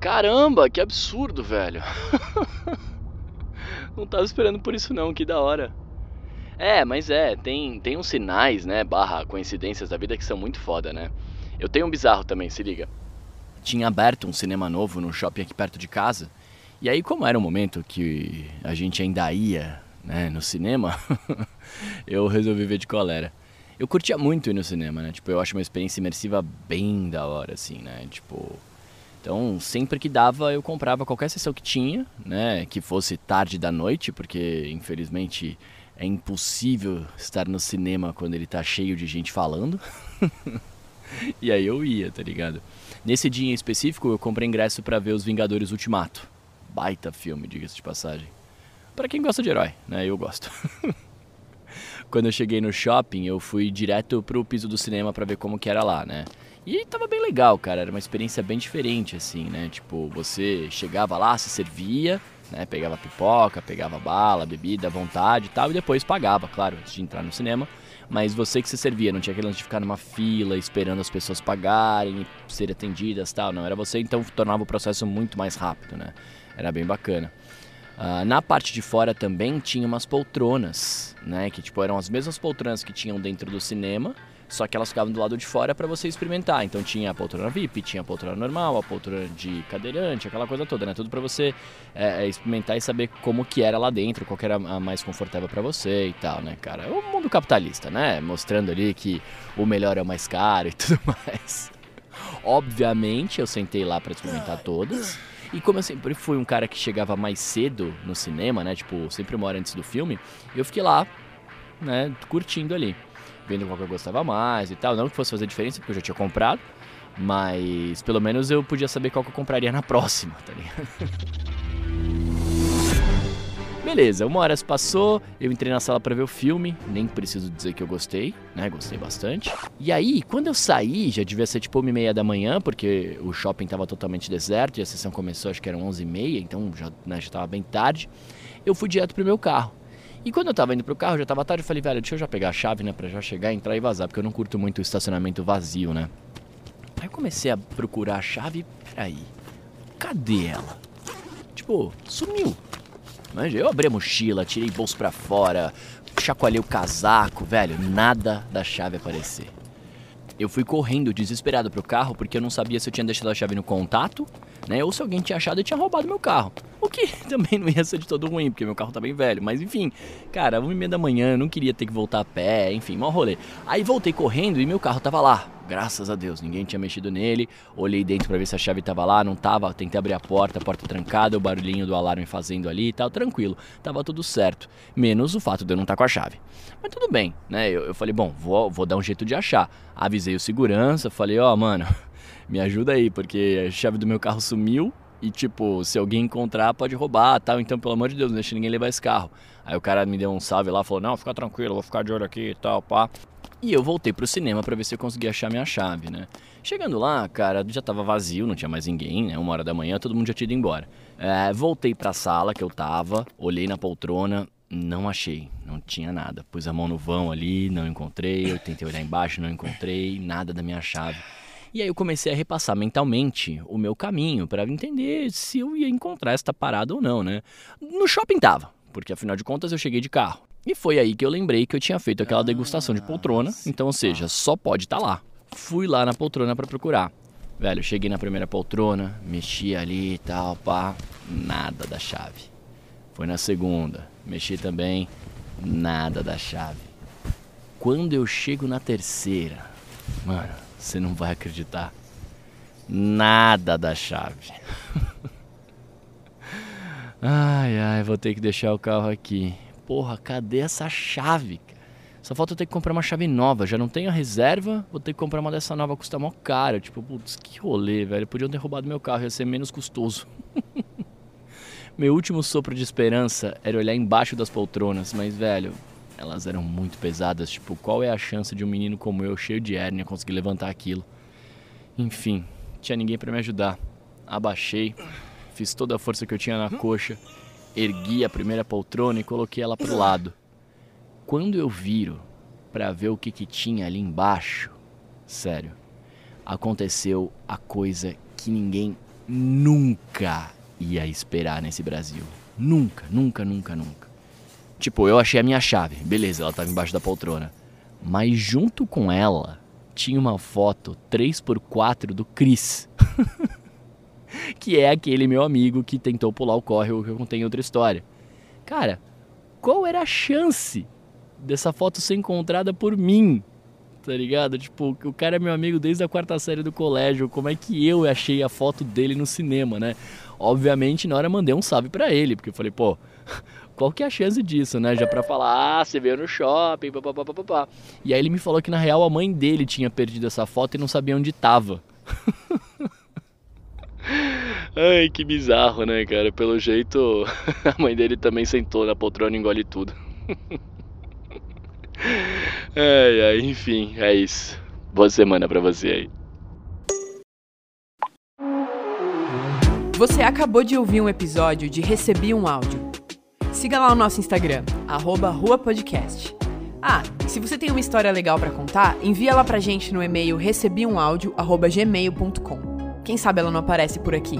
Caramba, que absurdo, velho. não tava esperando por isso não, que da hora. É, mas é, tem, tem uns sinais, né, barra coincidências da vida que são muito foda, né? Eu tenho um bizarro também, se liga. Tinha aberto um cinema novo no shopping aqui perto de casa. E aí, como era um momento que a gente ainda ia né, no cinema, eu resolvi ver de colera. Eu curtia muito ir no cinema, né? Tipo, eu acho uma experiência imersiva bem da hora, assim, né? Tipo, então, sempre que dava, eu comprava qualquer sessão que tinha, né? Que fosse tarde da noite, porque infelizmente é impossível estar no cinema quando ele tá cheio de gente falando. e aí eu ia, tá ligado? Nesse dia em específico, eu comprei ingresso para ver Os Vingadores Ultimato. Baita filme, diga-se de passagem. Para quem gosta de herói, né? Eu gosto. quando eu cheguei no shopping, eu fui direto pro piso do cinema para ver como que era lá, né? E tava bem legal, cara. Era uma experiência bem diferente, assim, né? Tipo, você chegava lá, se servia, né? Pegava pipoca, pegava bala, bebida à vontade e tal, e depois pagava, claro, antes de entrar no cinema. Mas você que se servia, não tinha aquele lance de ficar numa fila esperando as pessoas pagarem serem atendidas tal. Não, era você, então tornava o processo muito mais rápido, né? Era bem bacana. Uh, na parte de fora também tinha umas poltronas, né? Que tipo eram as mesmas poltronas que tinham dentro do cinema, só que elas ficavam do lado de fora para você experimentar. Então tinha a poltrona VIP, tinha a poltrona normal, a poltrona de cadeirante, aquela coisa toda, né? Tudo para você é, é, experimentar e saber como que era lá dentro, qual que era a mais confortável para você e tal, né, cara? É o mundo capitalista, né? Mostrando ali que o melhor é o mais caro e tudo mais. Obviamente, eu sentei lá para experimentar todas. E como eu sempre fui um cara que chegava mais cedo no cinema, né? Tipo, sempre uma hora antes do filme, eu fiquei lá, né, curtindo ali vendo qual que eu gostava mais e tal. Não que fosse fazer diferença, porque eu já tinha comprado. Mas pelo menos eu podia saber qual que eu compraria na próxima, tá ligado? Beleza, uma hora se passou, eu entrei na sala para ver o filme, nem preciso dizer que eu gostei, né? Gostei bastante. E aí, quando eu saí, já devia ser tipo uma e meia da manhã, porque o shopping tava totalmente deserto e a sessão começou, acho que eram onze e meia, então já, né, já tava bem tarde. Eu fui direto pro meu carro. E quando eu tava indo pro carro, já tava tarde, eu falei, velho, deixa eu já pegar a chave, né, pra já chegar, entrar e vazar, porque eu não curto muito o estacionamento vazio, né. Aí eu comecei a procurar a chave, peraí, cadê ela? Tipo, sumiu. Mas eu abri a mochila, tirei bolso pra fora, chacoalhei o casaco, velho, nada da chave aparecer. Eu fui correndo desesperado pro carro porque eu não sabia se eu tinha deixado a chave no contato, né? Ou se alguém tinha achado e tinha roubado meu carro. O que também não ia ser de todo ruim, porque meu carro tá bem velho. Mas enfim, cara, uma e meia da manhã, não queria ter que voltar a pé, enfim, mal rolê. Aí voltei correndo e meu carro tava lá. Graças a Deus, ninguém tinha mexido nele. Olhei dentro para ver se a chave tava lá, não tava. Tentei abrir a porta, a porta trancada, o barulhinho do alarme fazendo ali e tal, tranquilo. Tava tudo certo. Menos o fato de eu não estar tá com a chave. Mas tudo bem, né? Eu, eu falei, bom, vou, vou dar um jeito de achar. Avisei o segurança, falei, ó, oh, mano, me ajuda aí, porque a chave do meu carro sumiu e tipo, se alguém encontrar pode roubar tal, então pelo amor de Deus, não deixa ninguém levar esse carro. Aí o cara me deu um salve lá, falou, não, fica tranquilo, vou ficar de olho aqui e tal, pá. E eu voltei pro cinema para ver se eu conseguia achar minha chave, né? Chegando lá, cara, já tava vazio, não tinha mais ninguém, né? Uma hora da manhã, todo mundo já tinha ido embora. É, voltei pra sala que eu tava, olhei na poltrona, não achei, não tinha nada. Pus a mão no vão ali, não encontrei, eu tentei olhar embaixo, não encontrei nada da minha chave. E aí eu comecei a repassar mentalmente o meu caminho para entender se eu ia encontrar esta parada ou não, né? No shopping tava, porque afinal de contas eu cheguei de carro. E foi aí que eu lembrei que eu tinha feito aquela degustação de poltrona, então, ou seja, só pode estar tá lá. Fui lá na poltrona para procurar. Velho, cheguei na primeira poltrona, mexi ali e tal, pá, nada da chave. Foi na segunda, mexi também, nada da chave. Quando eu chego na terceira, mano, você não vai acreditar. Nada da chave. ai, ai, vou ter que deixar o carro aqui porra, cadê essa chave? Só falta eu ter que comprar uma chave nova. Já não tenho a reserva, vou ter que comprar uma dessa nova, custa mó cara. Tipo, putz, que rolê, velho. Podiam ter roubado meu carro, ia ser menos custoso. meu último sopro de esperança era olhar embaixo das poltronas, mas, velho, elas eram muito pesadas. Tipo, qual é a chance de um menino como eu, cheio de hérnia, conseguir levantar aquilo? Enfim, tinha ninguém para me ajudar. Abaixei, fiz toda a força que eu tinha na coxa Ergui a primeira poltrona e coloquei ela pro lado. Quando eu viro para ver o que, que tinha ali embaixo, sério, aconteceu a coisa que ninguém nunca ia esperar nesse Brasil. Nunca, nunca, nunca, nunca. Tipo, eu achei a minha chave. Beleza, ela tava embaixo da poltrona. Mas junto com ela tinha uma foto 3x4 do Chris. que é aquele meu amigo que tentou pular o córrego que eu contei em outra história. Cara, qual era a chance dessa foto ser encontrada por mim? Tá ligado? Tipo, o cara é meu amigo desde a quarta série do colégio. Como é que eu achei a foto dele no cinema, né? Obviamente, na hora mandei um salve para ele, porque eu falei, pô, qual que é a chance disso, né? Já pra falar, ah, você veio no shopping, papapá. E aí ele me falou que na real a mãe dele tinha perdido essa foto e não sabia onde tava. Ai, que bizarro, né, cara? Pelo jeito, a mãe dele também sentou na poltrona e engole tudo. Ai, ai, enfim, é isso. Boa semana pra você aí. Você acabou de ouvir um episódio de Recebi um Áudio. Siga lá o nosso Instagram, arroba Rua Podcast. Ah, se você tem uma história legal para contar, envia ela pra gente no e-mail recebiumaudio.gmail.com. Quem sabe ela não aparece por aqui.